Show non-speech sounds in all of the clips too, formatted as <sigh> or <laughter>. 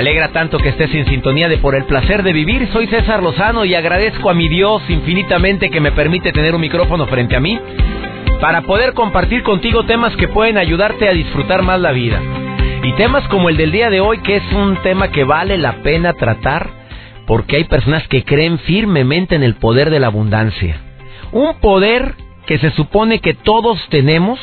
Alegra tanto que estés en sintonía de Por el placer de vivir. Soy César Lozano y agradezco a mi Dios infinitamente que me permite tener un micrófono frente a mí para poder compartir contigo temas que pueden ayudarte a disfrutar más la vida. Y temas como el del día de hoy, que es un tema que vale la pena tratar porque hay personas que creen firmemente en el poder de la abundancia. Un poder que se supone que todos tenemos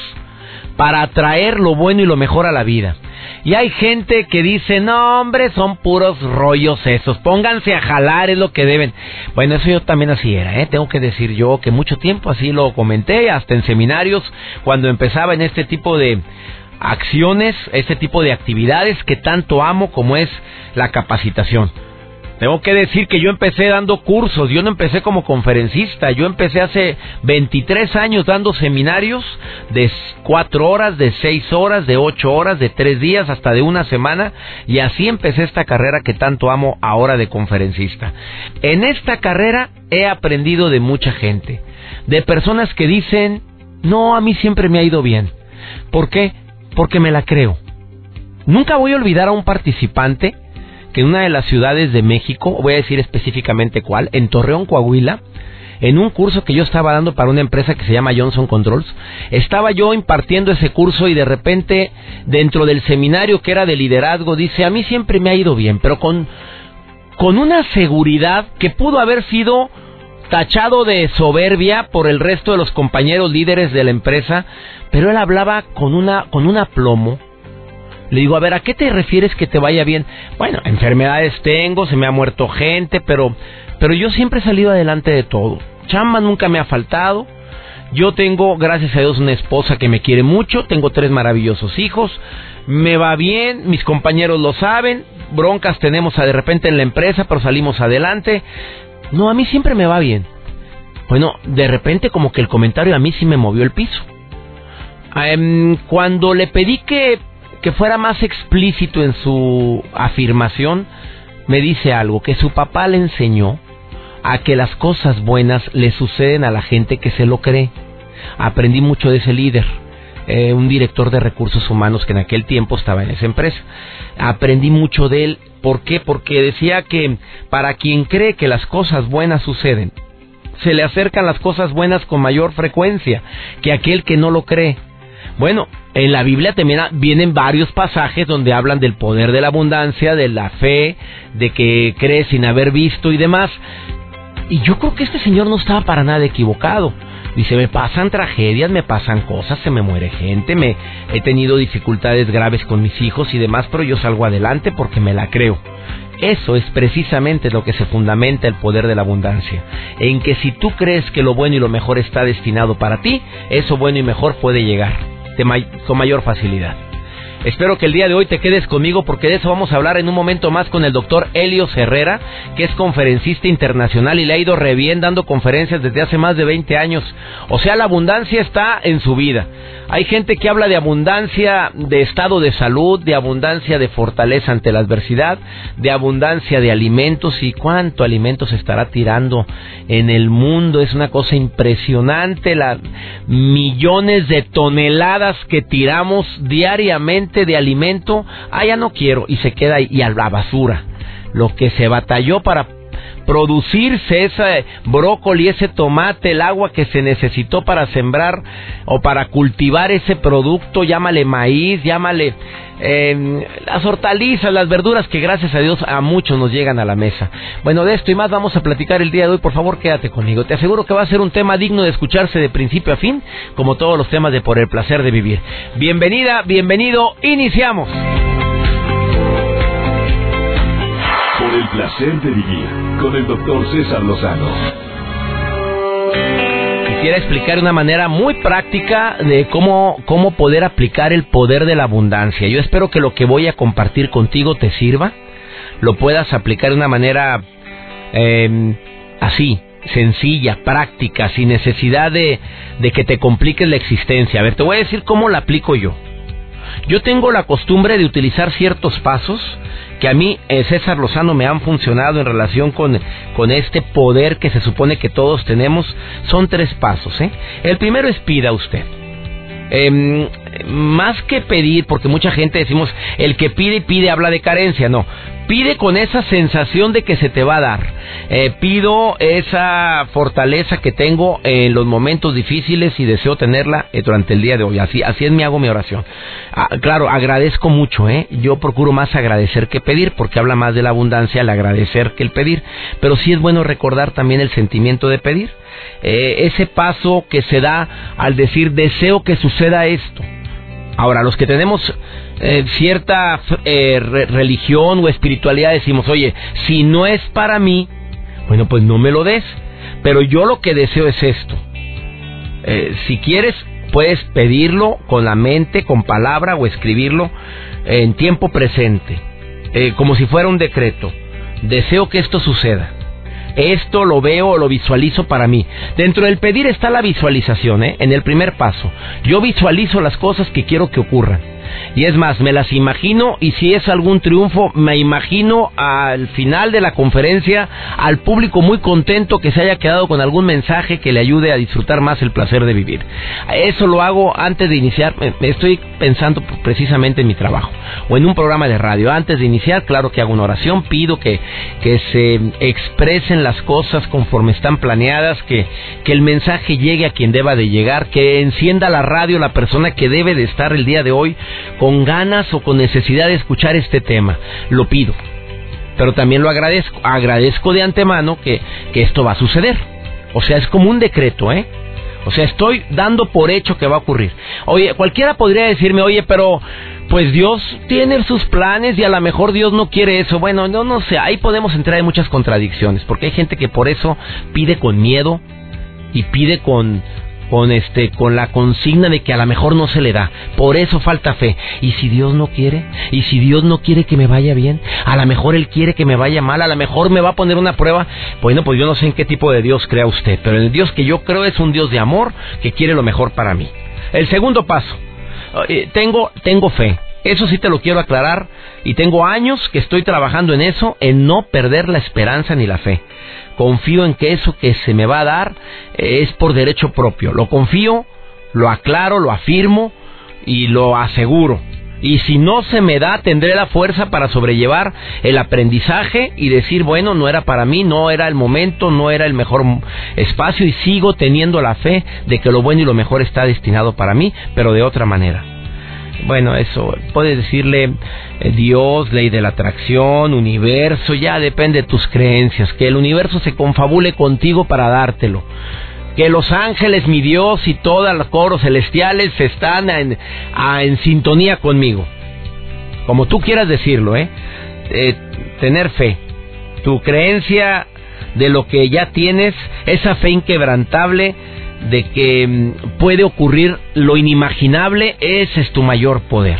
para atraer lo bueno y lo mejor a la vida. Y hay gente que dice, no hombre, son puros rollos esos, pónganse a jalar, es lo que deben. Bueno, eso yo también así era, ¿eh? tengo que decir yo que mucho tiempo así lo comenté, hasta en seminarios, cuando empezaba en este tipo de acciones, este tipo de actividades que tanto amo como es la capacitación. Tengo que decir que yo empecé dando cursos, yo no empecé como conferencista, yo empecé hace 23 años dando seminarios de 4 horas, de 6 horas, de 8 horas, de 3 días, hasta de una semana, y así empecé esta carrera que tanto amo ahora de conferencista. En esta carrera he aprendido de mucha gente, de personas que dicen, no, a mí siempre me ha ido bien. ¿Por qué? Porque me la creo. Nunca voy a olvidar a un participante en una de las ciudades de México, voy a decir específicamente cuál, en Torreón, Coahuila, en un curso que yo estaba dando para una empresa que se llama Johnson Controls, estaba yo impartiendo ese curso y de repente dentro del seminario que era de liderazgo dice, a mí siempre me ha ido bien, pero con, con una seguridad que pudo haber sido tachado de soberbia por el resto de los compañeros líderes de la empresa, pero él hablaba con una con un aplomo, le digo, a ver, ¿a qué te refieres que te vaya bien? Bueno, enfermedades tengo, se me ha muerto gente, pero, pero yo siempre he salido adelante de todo. Chamba nunca me ha faltado. Yo tengo, gracias a Dios, una esposa que me quiere mucho, tengo tres maravillosos hijos, me va bien, mis compañeros lo saben, broncas tenemos de repente en la empresa, pero salimos adelante. No, a mí siempre me va bien. Bueno, de repente como que el comentario a mí sí me movió el piso. Em, cuando le pedí que que fuera más explícito en su afirmación, me dice algo, que su papá le enseñó a que las cosas buenas le suceden a la gente que se lo cree. Aprendí mucho de ese líder, eh, un director de recursos humanos que en aquel tiempo estaba en esa empresa. Aprendí mucho de él. ¿Por qué? Porque decía que para quien cree que las cosas buenas suceden, se le acercan las cosas buenas con mayor frecuencia que aquel que no lo cree. Bueno, en la Biblia también vienen varios pasajes donde hablan del poder de la abundancia, de la fe, de que cree sin haber visto y demás. Y yo creo que este señor no estaba para nada equivocado. Dice, me pasan tragedias, me pasan cosas, se me muere gente, me he tenido dificultades graves con mis hijos y demás, pero yo salgo adelante porque me la creo. Eso es precisamente lo que se fundamenta el poder de la abundancia, en que si tú crees que lo bueno y lo mejor está destinado para ti, eso bueno y mejor puede llegar con mayor facilidad. Espero que el día de hoy te quedes conmigo porque de eso vamos a hablar en un momento más con el doctor Helios Herrera, que es conferencista internacional y le ha ido re bien dando conferencias desde hace más de 20 años. O sea, la abundancia está en su vida. Hay gente que habla de abundancia de estado de salud, de abundancia de fortaleza ante la adversidad, de abundancia de alimentos y cuánto alimento se estará tirando en el mundo. Es una cosa impresionante, las millones de toneladas que tiramos diariamente de alimento. Ah, ya no quiero y se queda ahí y a la basura. Lo que se batalló para producirse ese brócoli, ese tomate, el agua que se necesitó para sembrar o para cultivar ese producto, llámale maíz, llámale em, las hortalizas, las verduras que gracias a Dios a muchos nos llegan a la mesa. Bueno, de esto y más vamos a platicar el día de hoy. Por favor, quédate conmigo. Te aseguro que va a ser un tema digno de escucharse de principio a fin, como todos los temas de Por el placer de vivir. Bienvenida, bienvenido, iniciamos. Placer de vivir con el doctor César Lozano. quisiera explicar de una manera muy práctica de cómo, cómo poder aplicar el poder de la abundancia. Yo espero que lo que voy a compartir contigo te sirva, lo puedas aplicar de una manera eh, así, sencilla, práctica, sin necesidad de, de que te compliques la existencia. A ver, te voy a decir cómo la aplico yo. Yo tengo la costumbre de utilizar ciertos pasos que a mí, eh, César Lozano, me han funcionado en relación con, con este poder que se supone que todos tenemos. Son tres pasos. ¿eh? El primero es pida usted. Eh, más que pedir, porque mucha gente decimos, el que pide pide habla de carencia, no. Pide con esa sensación de que se te va a dar. Eh, pido esa fortaleza que tengo en los momentos difíciles y deseo tenerla eh, durante el día de hoy. Así, es mi hago mi oración. Ah, claro, agradezco mucho, ¿eh? Yo procuro más agradecer que pedir, porque habla más de la abundancia el agradecer que el pedir. Pero sí es bueno recordar también el sentimiento de pedir. Ese paso que se da al decir deseo que suceda esto. Ahora, los que tenemos eh, cierta eh, religión o espiritualidad decimos, oye, si no es para mí, bueno, pues no me lo des. Pero yo lo que deseo es esto. Eh, si quieres, puedes pedirlo con la mente, con palabra o escribirlo en tiempo presente, como si fuera un decreto. Deseo que esto suceda esto lo veo o lo visualizo para mí. Dentro del pedir está la visualización, en el primer paso. Yo visualizo las cosas que quiero que ocurran. Y es más, me las imagino y si es algún triunfo, me imagino al final de la conferencia al público muy contento que se haya quedado con algún mensaje que le ayude a disfrutar más el placer de vivir. Eso lo hago antes de iniciar, estoy pensando precisamente en mi trabajo o en un programa de radio. Antes de iniciar, claro que hago una oración, pido que, que se expresen las cosas conforme están planeadas, que, que el mensaje llegue a quien deba de llegar, que encienda la radio la persona que debe de estar el día de hoy con ganas o con necesidad de escuchar este tema. Lo pido. Pero también lo agradezco. Agradezco de antemano que, que esto va a suceder. O sea, es como un decreto, ¿eh? O sea, estoy dando por hecho que va a ocurrir. Oye, cualquiera podría decirme, oye, pero pues Dios tiene sus planes y a lo mejor Dios no quiere eso. Bueno, no, no sé, ahí podemos entrar en muchas contradicciones, porque hay gente que por eso pide con miedo y pide con, con este con la consigna de que a lo mejor no se le da. Por eso falta fe. ¿Y si Dios no quiere? ¿Y si Dios no quiere que me vaya bien? A lo mejor él quiere que me vaya mal, a lo mejor me va a poner una prueba. Bueno, pues yo no sé en qué tipo de Dios crea usted, pero el Dios que yo creo es un Dios de amor que quiere lo mejor para mí. El segundo paso. Eh, tengo tengo fe. Eso sí te lo quiero aclarar y tengo años que estoy trabajando en eso, en no perder la esperanza ni la fe confío en que eso que se me va a dar eh, es por derecho propio. Lo confío, lo aclaro, lo afirmo y lo aseguro. Y si no se me da, tendré la fuerza para sobrellevar el aprendizaje y decir, bueno, no era para mí, no era el momento, no era el mejor espacio y sigo teniendo la fe de que lo bueno y lo mejor está destinado para mí, pero de otra manera bueno, eso, puedes decirle eh, Dios, ley de la atracción, universo, ya depende de tus creencias, que el universo se confabule contigo para dártelo. Que los ángeles, mi Dios y todos los coros celestiales están en, en sintonía conmigo. Como tú quieras decirlo, ¿eh? ¿eh? Tener fe. Tu creencia de lo que ya tienes, esa fe inquebrantable, de que mm, puede ocurrir lo inimaginable, ese es tu mayor poder.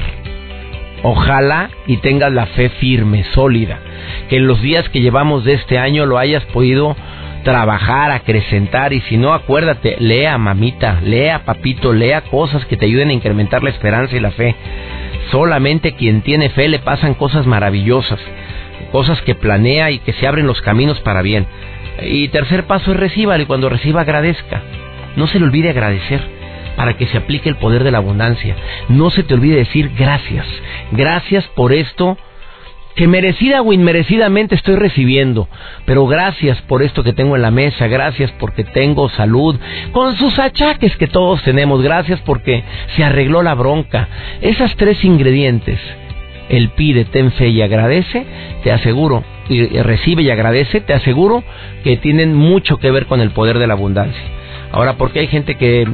Ojalá y tengas la fe firme, sólida, que en los días que llevamos de este año lo hayas podido trabajar, acrecentar y si no, acuérdate, lea mamita, lea papito, lea cosas que te ayuden a incrementar la esperanza y la fe. Solamente quien tiene fe le pasan cosas maravillosas, cosas que planea y que se abren los caminos para bien. Y tercer paso es reciba y cuando reciba agradezca. No se le olvide agradecer para que se aplique el poder de la abundancia. No se te olvide decir gracias. Gracias por esto que merecida o inmerecidamente estoy recibiendo. Pero gracias por esto que tengo en la mesa. Gracias porque tengo salud. Con sus achaques que todos tenemos. Gracias porque se arregló la bronca. Esas tres ingredientes. El pide, ten fe y agradece. Te aseguro. Y recibe y agradece. Te aseguro que tienen mucho que ver con el poder de la abundancia. Ahora, porque hay gente que,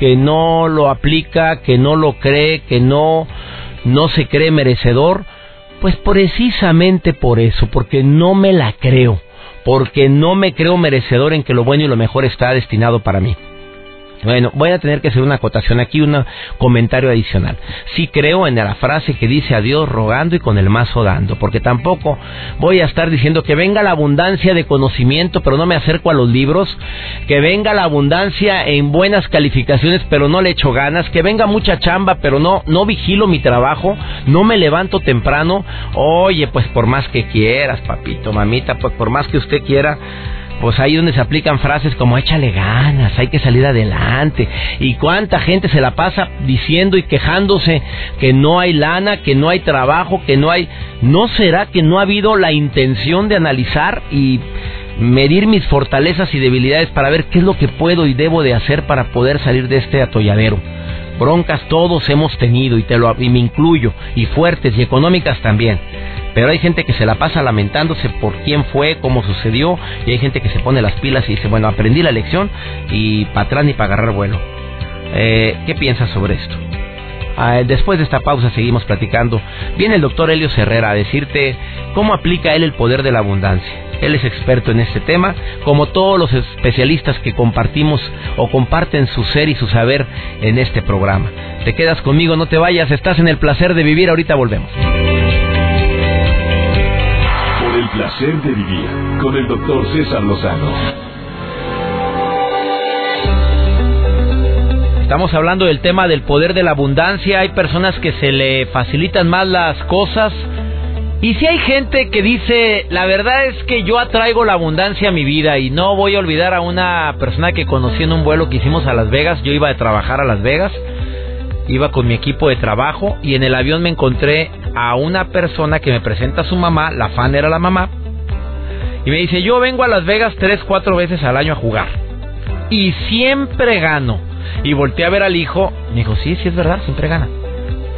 que no lo aplica, que no lo cree, que no, no se cree merecedor, pues precisamente por eso, porque no me la creo, porque no me creo merecedor en que lo bueno y lo mejor está destinado para mí. Bueno, voy a tener que hacer una acotación aquí, un comentario adicional. Sí creo en la frase que dice a Dios rogando y con el mazo dando, porque tampoco voy a estar diciendo que venga la abundancia de conocimiento, pero no me acerco a los libros, que venga la abundancia en buenas calificaciones, pero no le echo ganas, que venga mucha chamba, pero no no vigilo mi trabajo, no me levanto temprano. Oye, pues por más que quieras, papito, mamita, pues por más que usted quiera, pues ahí donde se aplican frases como échale ganas, hay que salir adelante. Y cuánta gente se la pasa diciendo y quejándose que no hay lana, que no hay trabajo, que no hay... ¿No será que no ha habido la intención de analizar y medir mis fortalezas y debilidades para ver qué es lo que puedo y debo de hacer para poder salir de este atolladero? Broncas todos hemos tenido y, te lo, y me incluyo, y fuertes y económicas también. Pero hay gente que se la pasa lamentándose por quién fue, cómo sucedió, y hay gente que se pone las pilas y dice, bueno, aprendí la lección y para atrás ni para agarrar vuelo. Eh, ¿Qué piensas sobre esto? Ah, después de esta pausa seguimos platicando. Viene el doctor Helio Herrera a decirte cómo aplica él el poder de la abundancia. Él es experto en este tema, como todos los especialistas que compartimos o comparten su ser y su saber en este programa. Te quedas conmigo, no te vayas, estás en el placer de vivir, ahorita volvemos. Por el placer de vivir con el doctor César Lozano. Estamos hablando del tema del poder de la abundancia. Hay personas que se le facilitan más las cosas. Y si hay gente que dice, la verdad es que yo atraigo la abundancia a mi vida y no voy a olvidar a una persona que conocí en un vuelo que hicimos a Las Vegas. Yo iba a trabajar a Las Vegas, iba con mi equipo de trabajo y en el avión me encontré a una persona que me presenta a su mamá, la fan era la mamá, y me dice, yo vengo a Las Vegas tres, cuatro veces al año a jugar y siempre gano. Y volteé a ver al hijo. Me dijo, sí, sí es verdad, siempre gana.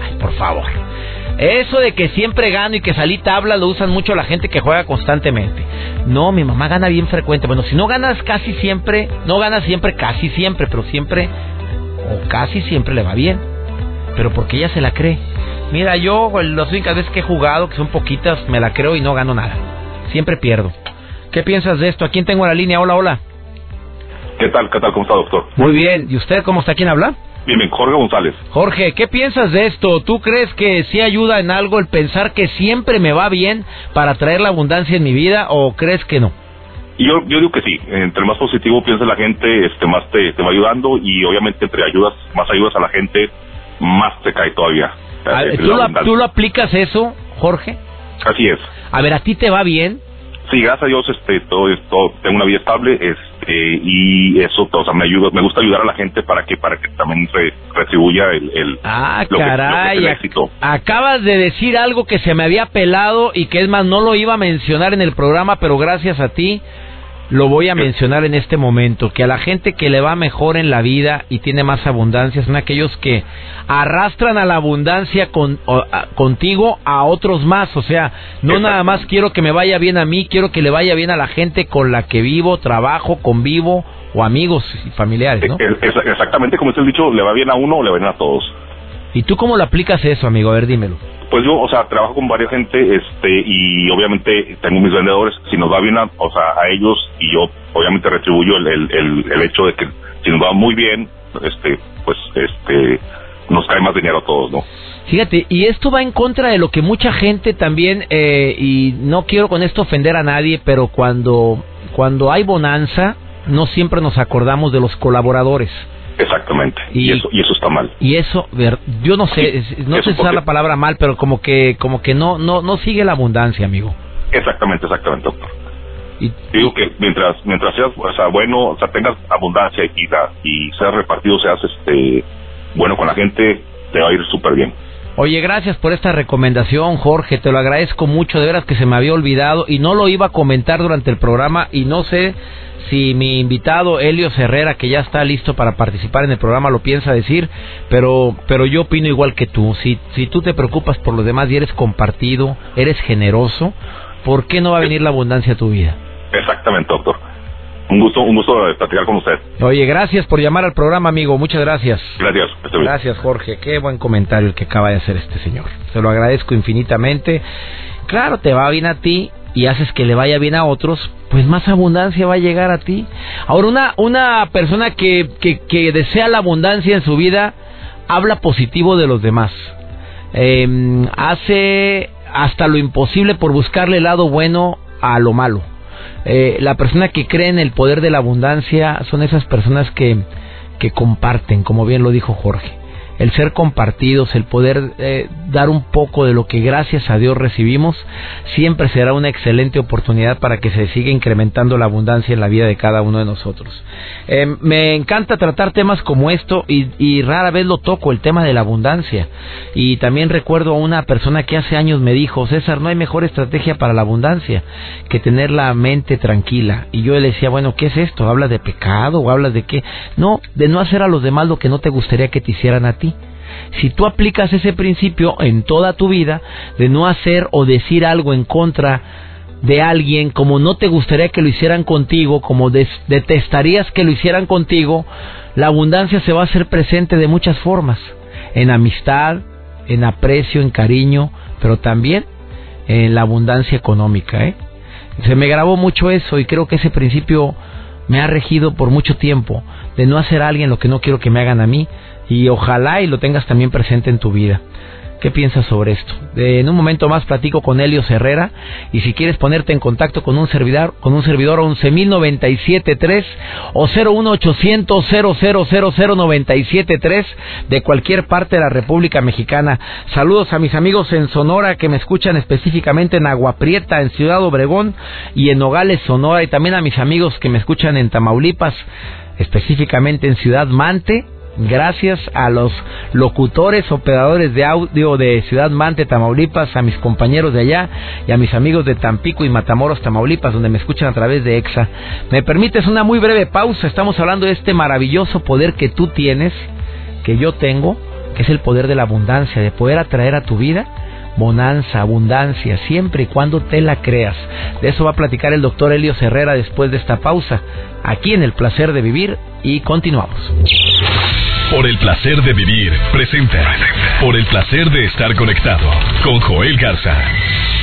Ay, por favor. Eso de que siempre gano y que salí tabla lo usan mucho la gente que juega constantemente. No, mi mamá gana bien frecuente. Bueno, si no ganas casi siempre, no ganas siempre, casi siempre, pero siempre o casi siempre le va bien. Pero porque ella se la cree. Mira, yo las únicas veces que he jugado, que son poquitas, me la creo y no gano nada. Siempre pierdo. ¿Qué piensas de esto? ¿A quién tengo en la línea? Hola, hola. ¿Qué tal? ¿Qué tal? ¿Cómo está, doctor? Muy bien. ¿Y usted cómo está? ¿Quién habla? Bien, Jorge González. Jorge, ¿qué piensas de esto? ¿Tú crees que sí ayuda en algo el pensar que siempre me va bien para traer la abundancia en mi vida o crees que no? Yo, yo digo que sí. Entre más positivo piensa la gente, este, más te, te va ayudando y obviamente entre ayudas, más ayudas a la gente, más te cae todavía. Ah, ¿tú, lo, ¿Tú lo aplicas eso, Jorge? Así es. A ver, ¿a ti te va bien? Sí, gracias a Dios, este, todo esto, tengo una vida estable, este, y eso, o sea, me ayuda, me gusta ayudar a la gente para que, para que también retribuya el, el, ah, caray, éxito. Acabas de decir algo que se me había pelado y que es más, no lo iba a mencionar en el programa, pero gracias a ti, lo voy a mencionar en este momento, que a la gente que le va mejor en la vida y tiene más abundancia son aquellos que arrastran a la abundancia con, contigo a otros más. O sea, no nada más quiero que me vaya bien a mí, quiero que le vaya bien a la gente con la que vivo, trabajo, convivo o amigos y familiares, ¿no? Exactamente como es el dicho, le va bien a uno o le va bien a todos. ¿Y tú cómo lo aplicas eso, amigo? A ver, dímelo. Pues yo, o sea, trabajo con varias gente, este, y obviamente tengo mis vendedores, si nos va bien a, o sea, a ellos, y yo obviamente retribuyo el, el, el, hecho de que si nos va muy bien, este, pues, este, nos cae más dinero a todos, ¿no? Fíjate, y esto va en contra de lo que mucha gente también, eh, y no quiero con esto ofender a nadie, pero cuando, cuando hay bonanza, no siempre nos acordamos de los colaboradores. Exactamente. Y, eso y eso está mal. Y eso, yo no sé, no sé usar la palabra mal, pero como que como que no no no sigue la abundancia, amigo. Exactamente, exactamente, doctor. Y, digo que mientras mientras seas o sea, bueno, o sea, tengas abundancia y y seas repartido, seas este bueno con la gente, te va a ir súper bien. Oye, gracias por esta recomendación, Jorge. Te lo agradezco mucho. De veras que se me había olvidado y no lo iba a comentar durante el programa y no sé si mi invitado Helio Herrera, que ya está listo para participar en el programa, lo piensa decir, pero, pero yo opino igual que tú. Si, si tú te preocupas por los demás y eres compartido, eres generoso, ¿por qué no va a venir la abundancia a tu vida? Exactamente, doctor. Un gusto, un gusto platicar con usted. Oye, gracias por llamar al programa, amigo. Muchas gracias. Gracias. Gracias, Jorge. Qué buen comentario el que acaba de hacer este señor. Se lo agradezco infinitamente. Claro, te va bien a ti y haces que le vaya bien a otros, pues más abundancia va a llegar a ti. Ahora, una, una persona que, que, que desea la abundancia en su vida, habla positivo de los demás. Eh, hace hasta lo imposible por buscarle el lado bueno a lo malo. Eh, la persona que cree en el poder de la abundancia son esas personas que, que comparten, como bien lo dijo Jorge el ser compartidos, el poder eh, dar un poco de lo que gracias a Dios recibimos, siempre será una excelente oportunidad para que se siga incrementando la abundancia en la vida de cada uno de nosotros. Eh, me encanta tratar temas como esto y, y, rara vez lo toco, el tema de la abundancia. Y también recuerdo a una persona que hace años me dijo, César, no hay mejor estrategia para la abundancia que tener la mente tranquila. Y yo le decía, bueno, ¿qué es esto? ¿Hablas de pecado o hablas de qué? No, de no hacer a los demás lo que no te gustaría que te hicieran a ti si tú aplicas ese principio en toda tu vida de no hacer o decir algo en contra de alguien como no te gustaría que lo hicieran contigo, como detestarías que lo hicieran contigo, la abundancia se va a hacer presente de muchas formas, en amistad, en aprecio, en cariño, pero también en la abundancia económica. ¿eh? Se me grabó mucho eso y creo que ese principio me ha regido por mucho tiempo, de no hacer a alguien lo que no quiero que me hagan a mí, y ojalá y lo tengas también presente en tu vida. ¿Qué piensas sobre esto? en un momento más platico con Helio Herrera y si quieres ponerte en contacto con un servidor, con un servidor 11973 o 01800 0000973 de cualquier parte de la República Mexicana. Saludos a mis amigos en Sonora que me escuchan específicamente en Agua Prieta, en Ciudad Obregón y en Nogales, Sonora y también a mis amigos que me escuchan en Tamaulipas, específicamente en Ciudad Mante Gracias a los locutores, operadores de audio de Ciudad Mante, Tamaulipas, a mis compañeros de allá y a mis amigos de Tampico y Matamoros, Tamaulipas, donde me escuchan a través de EXA. Me permites una muy breve pausa. Estamos hablando de este maravilloso poder que tú tienes, que yo tengo, que es el poder de la abundancia, de poder atraer a tu vida bonanza, abundancia, siempre y cuando te la creas. De eso va a platicar el doctor Helio Herrera después de esta pausa, aquí en El Placer de Vivir, y continuamos. Por el placer de vivir, presenta. Por el placer de estar conectado con Joel Garza.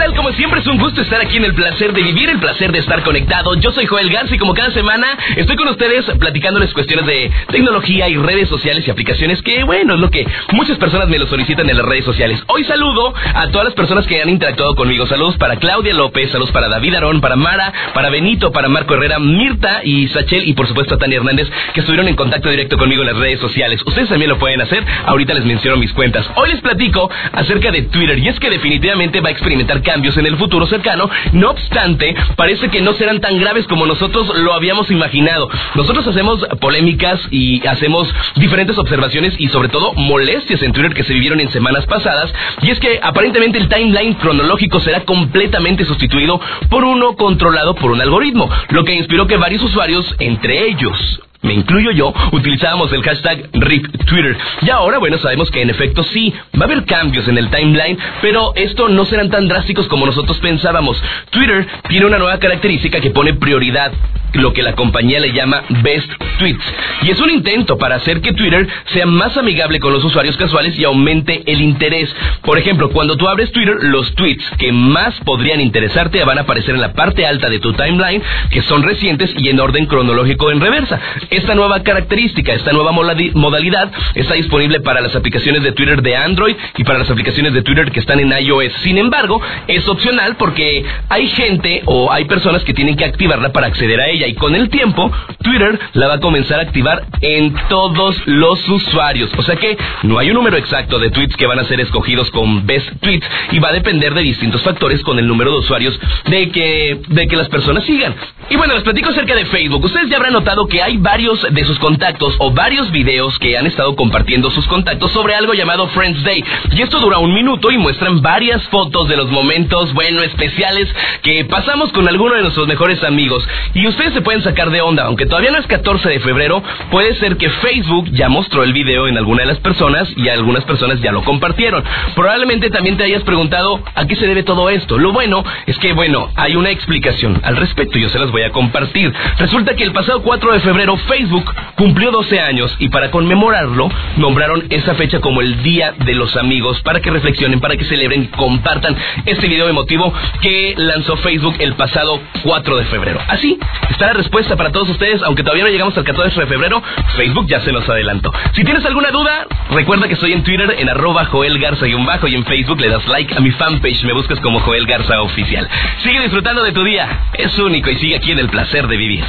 ¿Qué tal? Como siempre es un gusto estar aquí en el placer de vivir, el placer de estar conectado. Yo soy Joel Garza y como cada semana estoy con ustedes platicándoles cuestiones de tecnología y redes sociales y aplicaciones que, bueno, es lo que muchas personas me lo solicitan en las redes sociales. Hoy saludo a todas las personas que han interactuado conmigo. Saludos para Claudia López, saludos para David Arón, para Mara, para Benito, para Marco Herrera, Mirta y Sachel y por supuesto a Tania Hernández que estuvieron en contacto directo conmigo en las redes sociales. Ustedes también lo pueden hacer. Ahorita les menciono mis cuentas. Hoy les platico acerca de Twitter y es que definitivamente va a experimentar cambios en el futuro cercano. No obstante, parece que no serán tan graves como nosotros lo habíamos imaginado. Nosotros hacemos polémicas y hacemos diferentes observaciones y sobre todo molestias en Twitter que se vivieron en semanas pasadas. Y es que aparentemente el timeline cronológico será completamente sustituido por uno controlado por un algoritmo, lo que inspiró que varios usuarios, entre ellos me incluyo yo, utilizábamos el hashtag RIP Twitter. Y ahora, bueno, sabemos que en efecto sí, va a haber cambios en el timeline, pero esto no serán tan drásticos como nosotros pensábamos. Twitter tiene una nueva característica que pone prioridad, lo que la compañía le llama Best Tweets. Y es un intento para hacer que Twitter sea más amigable con los usuarios casuales y aumente el interés. Por ejemplo, cuando tú abres Twitter, los tweets que más podrían interesarte van a aparecer en la parte alta de tu timeline, que son recientes y en orden cronológico en reversa. Esta nueva característica, esta nueva modalidad está disponible para las aplicaciones de Twitter de Android y para las aplicaciones de Twitter que están en iOS. Sin embargo, es opcional porque hay gente o hay personas que tienen que activarla para acceder a ella y con el tiempo Twitter la va a comenzar a activar en todos los usuarios. O sea que no hay un número exacto de tweets que van a ser escogidos con Best Tweets y va a depender de distintos factores con el número de usuarios de que, de que las personas sigan. Y bueno, les platico acerca de Facebook. Ustedes ya habrán notado que hay varios de sus contactos o varios videos que han estado compartiendo sus contactos sobre algo llamado Friends Day. Y esto dura un minuto y muestran varias fotos de los momentos, bueno, especiales que pasamos con alguno de nuestros mejores amigos. Y ustedes se pueden sacar de onda, aunque todavía no es 14 de febrero, puede ser que Facebook ya mostró el video en alguna de las personas y algunas personas ya lo compartieron. Probablemente también te hayas preguntado a qué se debe todo esto. Lo bueno es que, bueno, hay una explicación al respecto. Yo se las voy a compartir. Resulta que el pasado 4 de febrero Facebook cumplió 12 años y para conmemorarlo nombraron esa fecha como el Día de los Amigos para que reflexionen, para que celebren compartan este video emotivo que lanzó Facebook el pasado 4 de febrero. Así está la respuesta para todos ustedes, aunque todavía no llegamos al 14 de febrero, Facebook ya se nos adelantó. Si tienes alguna duda, recuerda que estoy en Twitter en arroba Joel Garza y bajo y en Facebook le das like a mi fanpage, me buscas como Joel Garza Oficial. Sigue disfrutando de tu día, es único y sigue aquí en el placer de vivir.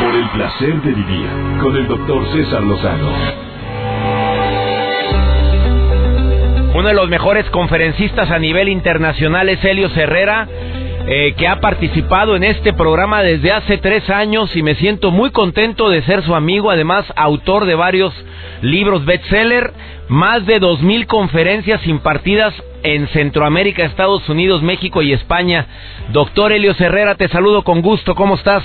Por el placer de vivir con el doctor César Lozano. Uno de los mejores conferencistas a nivel internacional es Helio Herrera, eh, que ha participado en este programa desde hace tres años y me siento muy contento de ser su amigo, además autor de varios libros bestseller, más de dos mil conferencias impartidas en Centroamérica, Estados Unidos, México y España. Doctor Helio Herrera, te saludo con gusto, ¿cómo estás?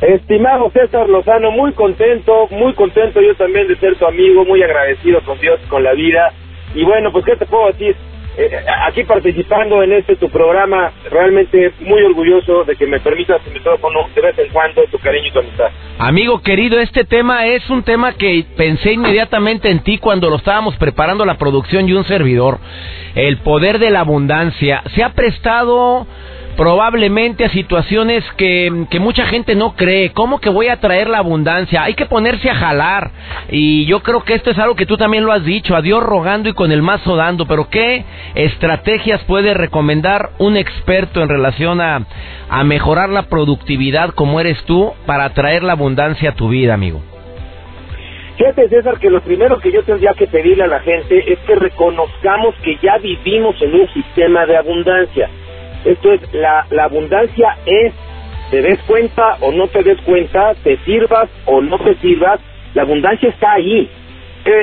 Estimado César Lozano, muy contento, muy contento yo también de ser tu amigo, muy agradecido con Dios, con la vida. Y bueno, pues qué te puedo decir, eh, aquí participando en este tu programa, realmente muy orgulloso de que me permitas el micrófono de vez en cuando tu cariño y tu amistad. Amigo querido, este tema es un tema que pensé inmediatamente en ti cuando lo estábamos preparando la producción y un servidor. El poder de la abundancia. Se ha prestado probablemente a situaciones que, que, mucha gente no cree. ¿Cómo que voy a traer la abundancia? Hay que ponerse a jalar. Y yo creo que esto es algo que tú también lo has dicho, a Dios rogando y con el mazo dando. Pero ¿qué estrategias puede recomendar un experto en relación a, a mejorar la productividad como eres tú para traer la abundancia a tu vida, amigo? Fíjate, César, que lo primero que yo tendría que pedirle a la gente es que reconozcamos que ya vivimos en un sistema de abundancia esto es, la, abundancia es, te des cuenta o no te des cuenta, te sirvas o no te sirvas, la abundancia está ahí.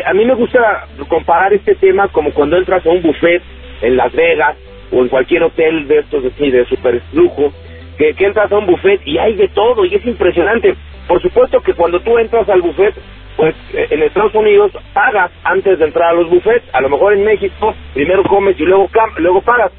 A mí me gusta comparar este tema como cuando entras a un buffet en Las Vegas o en cualquier hotel de estos de, de super lujo, que, que entras a un buffet y hay de todo y es impresionante. Por supuesto que cuando tú entras al buffet, pues eh, en Estados Unidos pagas antes de entrar a los buffets. A lo mejor en México primero comes y luego, luego pagas.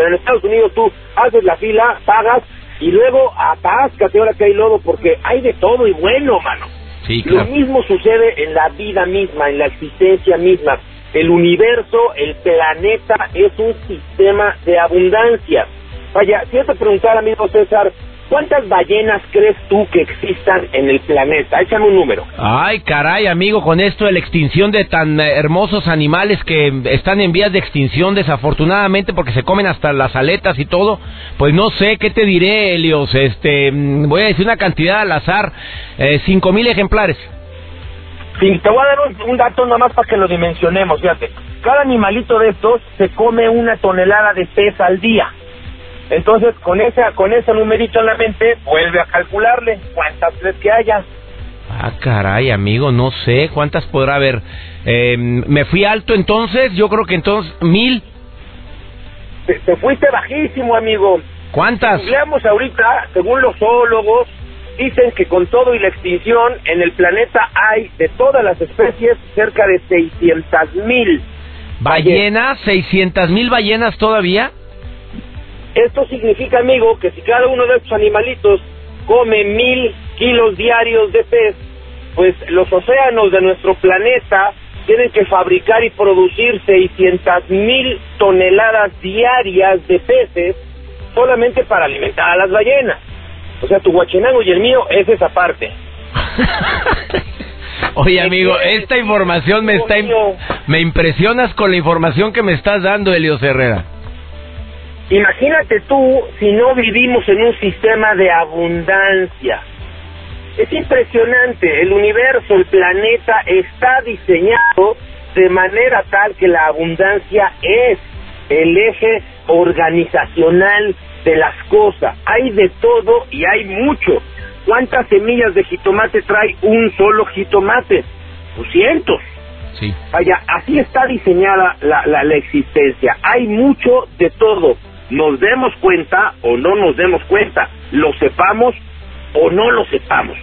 Pero en Estados Unidos tú haces la fila, pagas y luego atáscate ahora que hay lodo porque hay de todo y bueno, mano. Sí, Lo mismo sucede en la vida misma, en la existencia misma. El universo, el planeta es un sistema de abundancia. Vaya, si yo te preguntara, amigo César, ¿Cuántas ballenas crees tú que existan en el planeta? Échame un número. Ay, caray, amigo, con esto de la extinción de tan eh, hermosos animales que están en vías de extinción, desafortunadamente, porque se comen hasta las aletas y todo, pues no sé qué te diré, Helios. Este, mm, voy a decir una cantidad al azar, eh, cinco mil ejemplares. Sí, te voy a dar un, un dato nada más para que lo dimensionemos, fíjate. Cada animalito de estos se come una tonelada de pez al día. Entonces, con esa con ese numerito en la mente, vuelve a calcularle cuántas crees que haya. Ah, caray, amigo, no sé cuántas podrá haber. Eh, me fui alto entonces, yo creo que entonces mil. Te, te fuiste bajísimo, amigo. ¿Cuántas? Veamos ahorita, según los zoólogos, dicen que con todo y la extinción en el planeta hay de todas las especies cerca de 600 mil. ¿Ballenas? ¿600 mil ballenas todavía? Esto significa, amigo, que si cada uno de estos animalitos come mil kilos diarios de pez, pues los océanos de nuestro planeta tienen que fabricar y producir 600 mil toneladas diarias de peces solamente para alimentar a las ballenas. O sea, tu guachenango y el mío es esa parte. <laughs> Oye, amigo, esta información me está... Me impresionas con la información que me estás dando, Elios Herrera. Imagínate tú si no vivimos en un sistema de abundancia. Es impresionante, el universo, el planeta está diseñado de manera tal que la abundancia es el eje organizacional de las cosas. Hay de todo y hay mucho. ¿Cuántas semillas de jitomate trae un solo jitomate? Pues cientos. Sí. Vaya, así está diseñada la, la, la existencia. Hay mucho de todo nos demos cuenta o no nos demos cuenta, lo sepamos o no lo sepamos.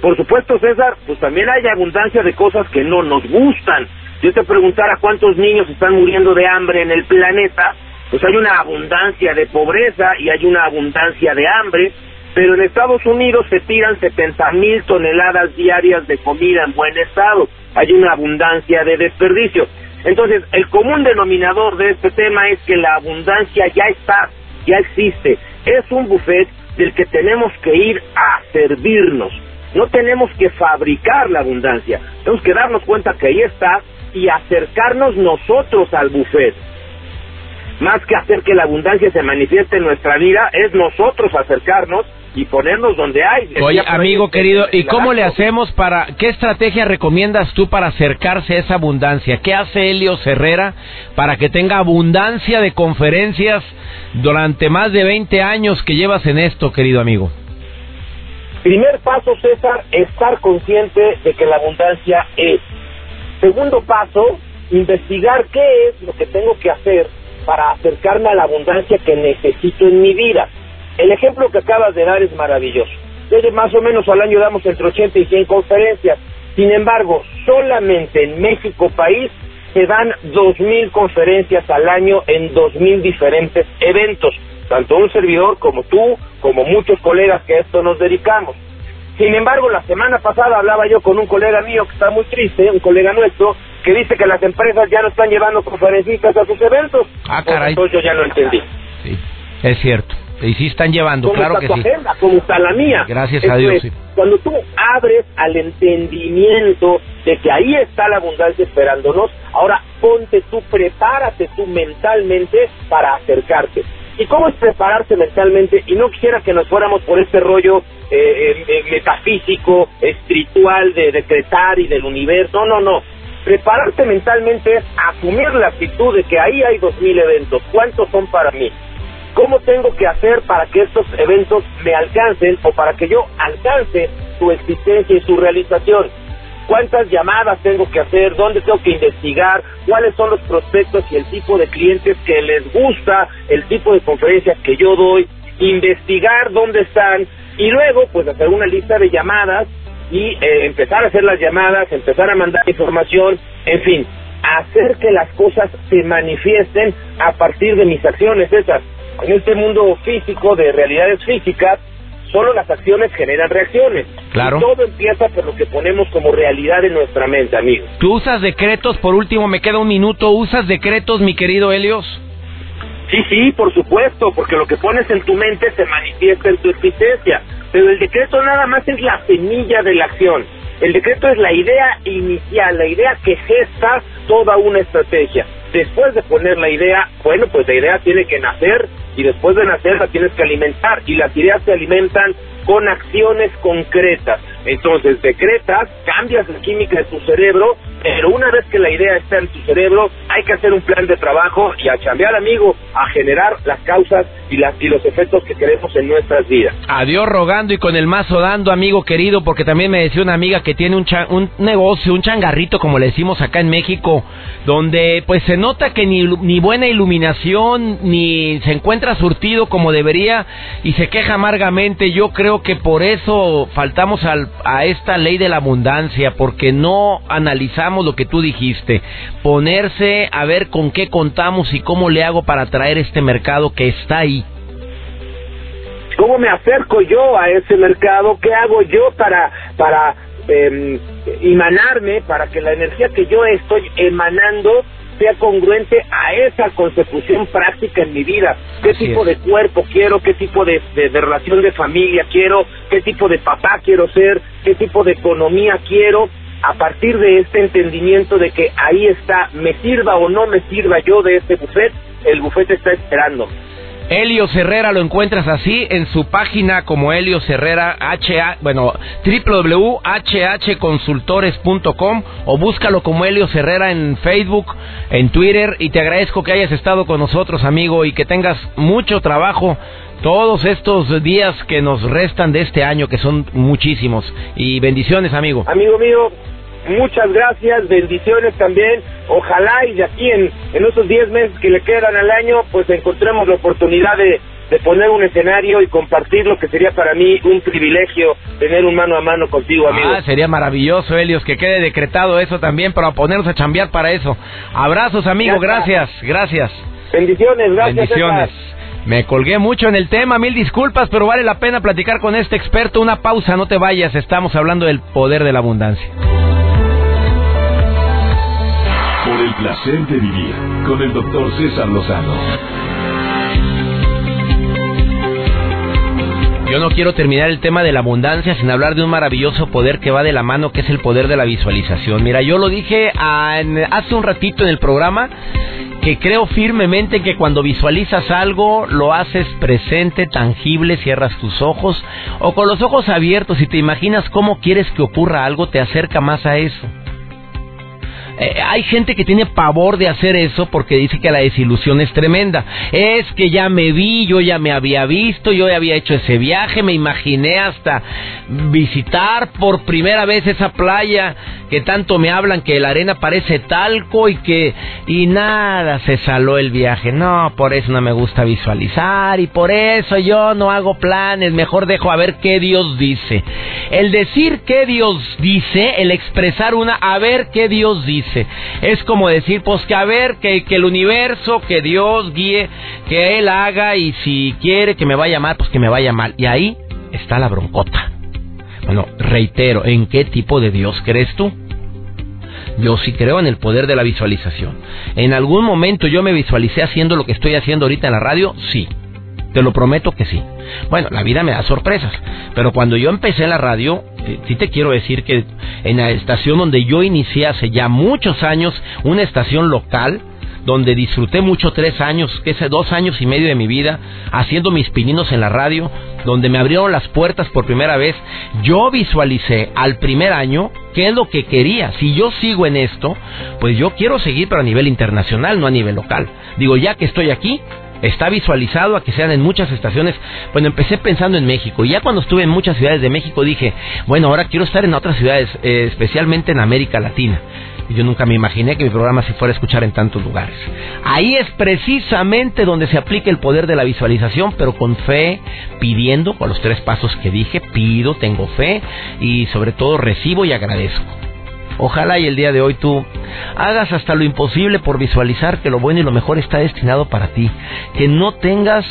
Por supuesto, César, pues también hay abundancia de cosas que no nos gustan. Yo te preguntara cuántos niños están muriendo de hambre en el planeta, pues hay una abundancia de pobreza y hay una abundancia de hambre, pero en Estados Unidos se tiran 70 mil toneladas diarias de comida en buen estado, hay una abundancia de desperdicio. Entonces, el común denominador de este tema es que la abundancia ya está, ya existe. Es un buffet del que tenemos que ir a servirnos. No tenemos que fabricar la abundancia. Tenemos que darnos cuenta que ahí está y acercarnos nosotros al buffet. Más que hacer que la abundancia se manifieste en nuestra vida, es nosotros acercarnos y ponernos donde hay. Oye, amigo querido, ¿y cómo le hacemos para, qué estrategia recomiendas tú para acercarse a esa abundancia? ¿Qué hace Helio Herrera para que tenga abundancia de conferencias durante más de 20 años que llevas en esto, querido amigo? Primer paso, César, estar consciente de que la abundancia es. Segundo paso, investigar qué es lo que tengo que hacer para acercarme a la abundancia que necesito en mi vida. El ejemplo que acabas de dar es maravilloso. Desde más o menos al año damos entre 80 y 100 conferencias. Sin embargo, solamente en México país se dan 2.000 conferencias al año en 2.000 diferentes eventos. Tanto un servidor como tú, como muchos colegas que a esto nos dedicamos. Sin embargo, la semana pasada hablaba yo con un colega mío que está muy triste, un colega nuestro, que dice que las empresas ya no están llevando conferencistas a sus eventos. Ah, caray. Entonces yo ya lo entendí. Sí, es cierto. Y sí están llevando, claro que tu sí. agenda? ¿Cómo está la mía? Gracias a Dios, sí. Cuando tú abres al entendimiento de que ahí está la abundancia esperándonos, ahora ponte tú, prepárate tú mentalmente para acercarte. ¿Y cómo es prepararse mentalmente? Y no quisiera que nos fuéramos por este rollo eh, eh, metafísico, espiritual, de decretar y del universo. No, no, no. Prepararte mentalmente es asumir la actitud de que ahí hay dos mil eventos. ¿Cuántos son para mí? ¿Cómo tengo que hacer para que estos eventos me alcancen o para que yo alcance su existencia y su realización? ¿Cuántas llamadas tengo que hacer? ¿Dónde tengo que investigar? ¿Cuáles son los prospectos y el tipo de clientes que les gusta? ¿El tipo de conferencias que yo doy? Investigar dónde están y luego pues hacer una lista de llamadas y eh, empezar a hacer las llamadas, empezar a mandar información, en fin, hacer que las cosas se manifiesten a partir de mis acciones esas en este mundo físico de realidades físicas, solo las acciones generan reacciones. Claro. Y todo empieza por lo que ponemos como realidad en nuestra mente, amigo. ¿Tú usas decretos? Por último, me queda un minuto. ¿Usas decretos, mi querido Helios? Sí, sí, por supuesto, porque lo que pones en tu mente se manifiesta en tu existencia. Pero el decreto nada más es la semilla de la acción. El decreto es la idea inicial, la idea que gesta toda una estrategia. Después de poner la idea, bueno, pues la idea tiene que nacer y después de nacer la tienes que alimentar y las ideas se alimentan con acciones concretas. Entonces decretas, cambias la química de tu cerebro, pero una vez que la idea está en tu cerebro, hay que hacer un plan de trabajo y a chambear, amigo, a generar las causas y, las, y los efectos que queremos en nuestras vidas. Adiós rogando y con el mazo dando, amigo querido, porque también me decía una amiga que tiene un, cha- un negocio, un changarrito, como le decimos acá en México, donde pues se nota que ni, ni buena iluminación, ni se encuentra surtido como debería y se queja amargamente. Yo creo que por eso faltamos al- a esta ley de la abundancia, porque no analizamos lo que tú dijiste. Ponerse a ver con qué contamos y cómo le hago para atraer este mercado que está ahí. ¿Cómo me acerco yo a ese mercado? ¿Qué hago yo para, para eh, emanarme, para que la energía que yo estoy emanando sea congruente a esa consecución práctica en mi vida? ¿Qué Así tipo es. de cuerpo quiero? ¿Qué tipo de, de- de relación de familia quiero? ¿Qué tipo de papá quiero ser? ¿Qué tipo de economía quiero? A partir de este entendimiento de que ahí está, me sirva o no me sirva yo de este buffet, el buffet está esperando. Helios Herrera lo encuentras así en su página como Helios Herrera HA, bueno, www.hhconsultores.com o búscalo como Helios Herrera en Facebook, en Twitter y te agradezco que hayas estado con nosotros, amigo, y que tengas mucho trabajo todos estos días que nos restan de este año, que son muchísimos. Y bendiciones, amigo. Amigo mío, muchas gracias, bendiciones también. Ojalá y de aquí en, en esos 10 meses que le quedan al año, pues encontremos la oportunidad de, de poner un escenario y compartir lo que sería para mí un privilegio tener un mano a mano contigo, amigo. Ah, sería maravilloso, Helios, que quede decretado eso también para ponernos a chambear para eso. Abrazos, amigo, gracias, gracias. Bendiciones, gracias. Bendiciones. Me colgué mucho en el tema, mil disculpas, pero vale la pena platicar con este experto. Una pausa, no te vayas, estamos hablando del poder de la abundancia. Por el placer de vivir con el doctor César Lozano. Yo no quiero terminar el tema de la abundancia sin hablar de un maravilloso poder que va de la mano, que es el poder de la visualización. Mira, yo lo dije hace un ratito en el programa que creo firmemente que cuando visualizas algo lo haces presente, tangible, cierras tus ojos o con los ojos abiertos y te imaginas cómo quieres que ocurra algo, te acerca más a eso. Eh, hay gente que tiene pavor de hacer eso porque dice que la desilusión es tremenda. Es que ya me vi, yo ya me había visto, yo ya había hecho ese viaje, me imaginé hasta visitar por primera vez esa playa que tanto me hablan que la arena parece talco y que y nada se saló el viaje. No, por eso no me gusta visualizar y por eso yo no hago planes, mejor dejo a ver qué Dios dice. El decir qué Dios dice, el expresar una a ver qué Dios dice es como decir, pues que a ver, que, que el universo, que Dios guíe, que Él haga y si quiere que me vaya mal, pues que me vaya mal. Y ahí está la broncota. Bueno, reitero, ¿en qué tipo de Dios crees tú? Yo sí creo en el poder de la visualización. ¿En algún momento yo me visualicé haciendo lo que estoy haciendo ahorita en la radio? Sí. Te lo prometo que sí. Bueno, la vida me da sorpresas, pero cuando yo empecé la radio, eh, sí te quiero decir que en la estación donde yo inicié hace ya muchos años, una estación local, donde disfruté mucho tres años, que es dos años y medio de mi vida, haciendo mis pininos en la radio, donde me abrieron las puertas por primera vez, yo visualicé al primer año qué es lo que quería. Si yo sigo en esto, pues yo quiero seguir, pero a nivel internacional, no a nivel local. Digo, ya que estoy aquí, está visualizado a que sean en muchas estaciones. Bueno, empecé pensando en México y ya cuando estuve en muchas ciudades de México dije, bueno, ahora quiero estar en otras ciudades, eh, especialmente en América Latina. Y yo nunca me imaginé que mi programa se fuera a escuchar en tantos lugares. Ahí es precisamente donde se aplica el poder de la visualización, pero con fe, pidiendo, con los tres pasos que dije, pido, tengo fe y sobre todo recibo y agradezco. Ojalá y el día de hoy tú hagas hasta lo imposible por visualizar que lo bueno y lo mejor está destinado para ti. Que no tengas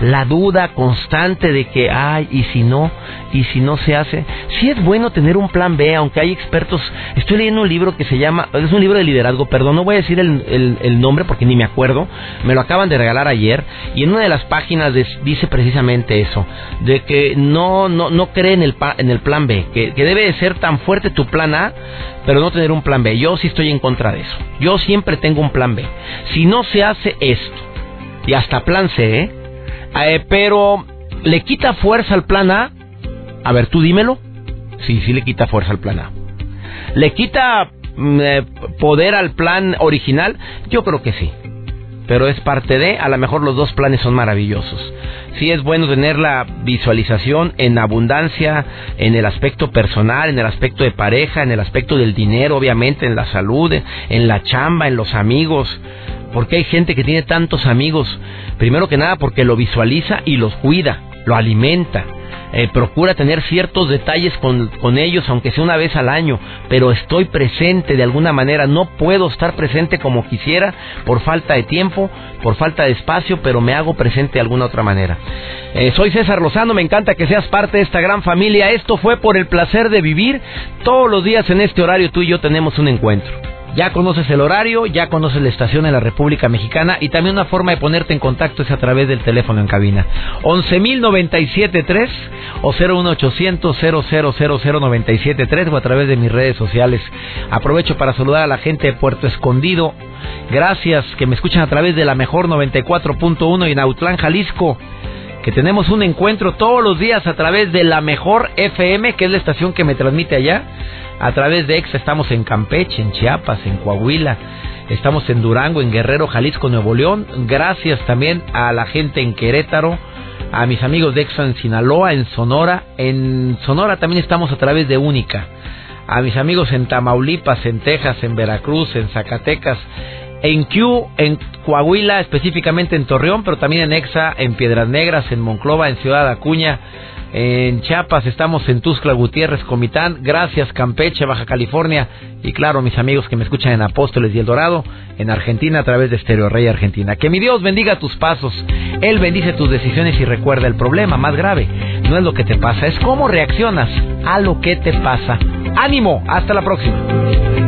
la duda constante de que, ay, y si no, y si no se hace. Sí es bueno tener un plan B, aunque hay expertos. Estoy leyendo un libro que se llama, es un libro de liderazgo, perdón, no voy a decir el, el, nombre porque ni me acuerdo, me lo acaban de regalar ayer, y en una de las páginas dice precisamente eso, de que no, no, no cree en el, en el plan B, que, que debe de ser tan fuerte tu plan A, pero no tener un plan B. Yo sí estoy en contra de eso. Yo siempre tengo un plan B. Si no se hace esto, y hasta plan C, ¿eh? Eh, pero le quita fuerza al plan A. A ver, tú dímelo. Sí, sí le quita fuerza al plan A. ¿Le quita mm, eh, poder al plan original? Yo creo que sí. Pero es parte de, a lo mejor los dos planes son maravillosos. Sí es bueno tener la visualización en abundancia, en el aspecto personal, en el aspecto de pareja, en el aspecto del dinero, obviamente, en la salud, en la chamba, en los amigos. Porque hay gente que tiene tantos amigos? Primero que nada porque lo visualiza y los cuida, lo alimenta. Eh, procura tener ciertos detalles con, con, ellos, aunque sea una vez al año, pero estoy presente de alguna manera. No puedo estar presente como quisiera por falta de tiempo, por falta de espacio, pero me hago presente de alguna otra manera. Eh, soy César Lozano, me encanta que seas parte de esta gran familia. Esto fue por el placer de vivir. Todos los días en este horario tú y yo tenemos un encuentro. Ya conoces el horario, ya conoces la estación en la República Mexicana y también una forma de ponerte en contacto es a través del teléfono en cabina. 11.097.3 o 01800 0000973 o a través de mis redes sociales. Aprovecho para saludar a la gente de Puerto Escondido. Gracias que me escuchan a través de la mejor 94.1 en Autlán, Jalisco que tenemos un encuentro todos los días a través de la mejor FM, que es la estación que me transmite allá. A través de EXA estamos en Campeche, en Chiapas, en Coahuila, estamos en Durango, en Guerrero, Jalisco, Nuevo León. Gracias también a la gente en Querétaro, a mis amigos de EXA en Sinaloa, en Sonora. En Sonora también estamos a través de Única. A mis amigos en Tamaulipas, en Texas, en Veracruz, en Zacatecas, en Q, en Coahuila, específicamente en Torreón, pero también en Exa, en Piedras Negras, en Monclova, en Ciudad Acuña, en Chiapas, estamos en Tuscla Gutiérrez, Comitán, gracias Campeche, Baja California y claro, mis amigos que me escuchan en Apóstoles y El Dorado, en Argentina a través de Stereo Rey Argentina. Que mi Dios bendiga tus pasos, Él bendice tus decisiones y recuerda el problema más grave, no es lo que te pasa, es cómo reaccionas a lo que te pasa. Ánimo, hasta la próxima.